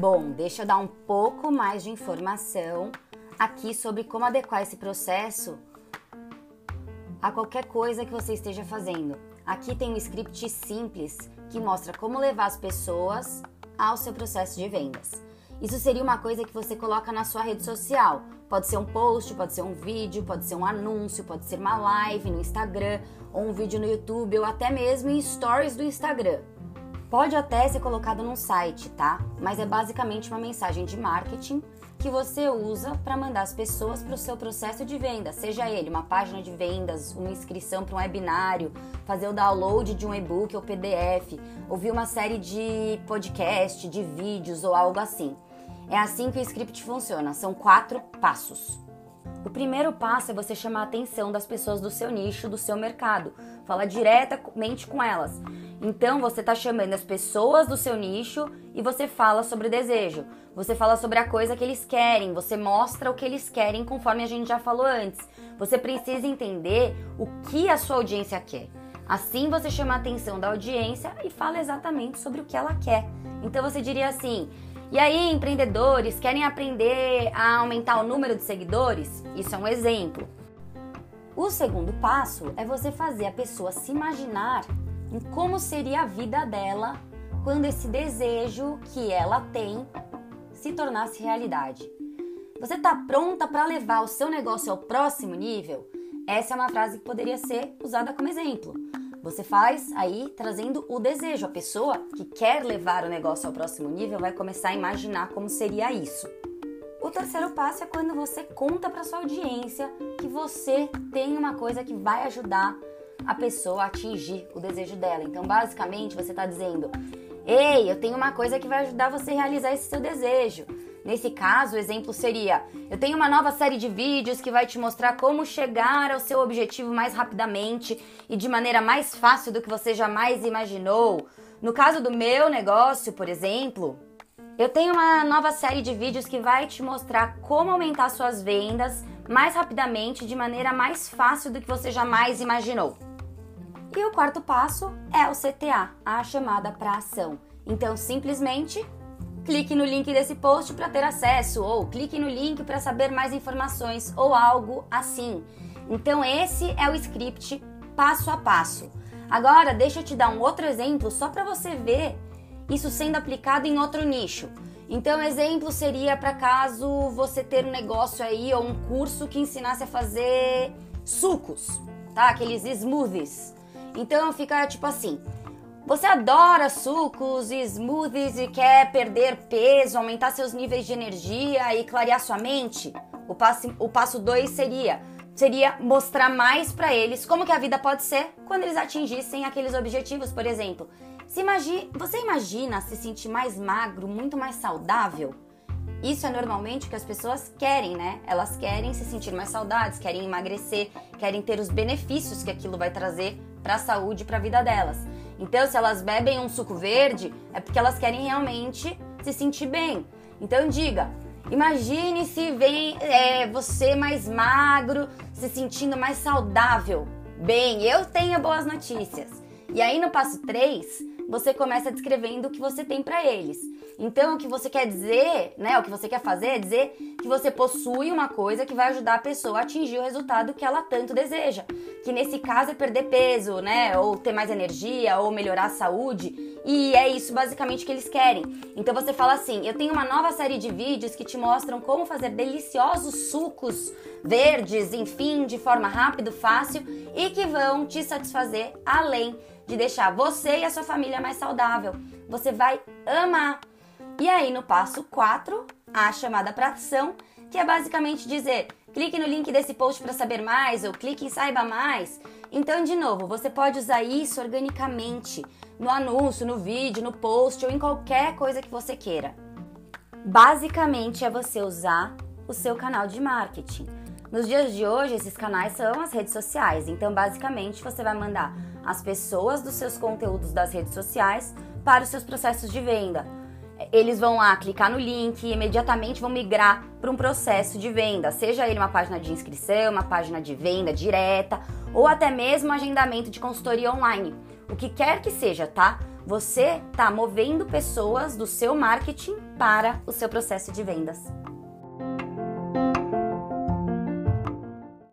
Bom, deixa eu dar um pouco mais de informação aqui sobre como adequar esse processo a qualquer coisa que você esteja fazendo. Aqui tem um script simples que mostra como levar as pessoas ao seu processo de vendas. Isso seria uma coisa que você coloca na sua rede social. Pode ser um post, pode ser um vídeo, pode ser um anúncio, pode ser uma live no Instagram, ou um vídeo no YouTube, ou até mesmo em stories do Instagram. Pode até ser colocado num site, tá? Mas é basicamente uma mensagem de marketing que você usa para mandar as pessoas para o seu processo de venda, seja ele uma página de vendas, uma inscrição para um webinário, fazer o download de um e-book ou PDF, ouvir uma série de podcast, de vídeos ou algo assim. É assim que o script funciona, são quatro passos. O primeiro passo é você chamar a atenção das pessoas do seu nicho, do seu mercado, falar diretamente com elas. Então você está chamando as pessoas do seu nicho e você fala sobre desejo. Você fala sobre a coisa que eles querem, você mostra o que eles querem, conforme a gente já falou antes. Você precisa entender o que a sua audiência quer. Assim você chama a atenção da audiência e fala exatamente sobre o que ela quer. Então você diria assim: e aí, empreendedores querem aprender a aumentar o número de seguidores? Isso é um exemplo. O segundo passo é você fazer a pessoa se imaginar em como seria a vida dela quando esse desejo que ela tem se tornasse realidade. Você está pronta para levar o seu negócio ao próximo nível? Essa é uma frase que poderia ser usada como exemplo. Você faz aí trazendo o desejo. A pessoa que quer levar o negócio ao próximo nível vai começar a imaginar como seria isso. O terceiro passo é quando você conta para sua audiência que você tem uma coisa que vai ajudar a pessoa atingir o desejo dela. Então, basicamente, você está dizendo: Ei, eu tenho uma coisa que vai ajudar você a realizar esse seu desejo. Nesse caso, o exemplo seria: eu tenho uma nova série de vídeos que vai te mostrar como chegar ao seu objetivo mais rapidamente e de maneira mais fácil do que você jamais imaginou. No caso do meu negócio, por exemplo, eu tenho uma nova série de vídeos que vai te mostrar como aumentar suas vendas mais rapidamente de maneira mais fácil do que você jamais imaginou. E o quarto passo é o CTA, a chamada para ação. Então, simplesmente clique no link desse post para ter acesso ou clique no link para saber mais informações ou algo assim. Então, esse é o script passo a passo. Agora, deixa eu te dar um outro exemplo só para você ver isso sendo aplicado em outro nicho. Então, exemplo seria para caso você ter um negócio aí ou um curso que ensinasse a fazer sucos, tá? Aqueles smoothies. Então fica tipo assim: você adora sucos e smoothies e quer perder peso, aumentar seus níveis de energia e clarear sua mente? O passo o passo 2 seria seria mostrar mais para eles como que a vida pode ser quando eles atingissem aqueles objetivos, por exemplo. Se imagine, você imagina se sentir mais magro, muito mais saudável? Isso é normalmente o que as pessoas querem, né? Elas querem se sentir mais saudáveis, querem emagrecer, querem ter os benefícios que aquilo vai trazer para a saúde e para a vida delas. Então, se elas bebem um suco verde, é porque elas querem realmente se sentir bem. Então, diga: imagine se vem é, você mais magro, se sentindo mais saudável. Bem, eu tenho boas notícias. E aí, no passo 3, você começa descrevendo o que você tem para eles. Então, o que você quer dizer, né? O que você quer fazer é dizer que você possui uma coisa que vai ajudar a pessoa a atingir o resultado que ela tanto deseja. Que nesse caso é perder peso, né? Ou ter mais energia, ou melhorar a saúde. E é isso basicamente que eles querem. Então você fala assim: eu tenho uma nova série de vídeos que te mostram como fazer deliciosos sucos verdes, enfim, de forma rápida, fácil e que vão te satisfazer além de deixar você e a sua família mais saudável. Você vai amar e aí, no passo 4, a chamada para ação, que é basicamente dizer: clique no link desse post para saber mais ou clique em saiba mais. Então, de novo, você pode usar isso organicamente no anúncio, no vídeo, no post ou em qualquer coisa que você queira. Basicamente é você usar o seu canal de marketing. Nos dias de hoje, esses canais são as redes sociais. Então, basicamente, você vai mandar as pessoas dos seus conteúdos das redes sociais para os seus processos de venda eles vão lá clicar no link e imediatamente vão migrar para um processo de venda, seja ele uma página de inscrição, uma página de venda direta ou até mesmo agendamento de consultoria online. O que quer que seja, tá? Você está movendo pessoas do seu marketing para o seu processo de vendas.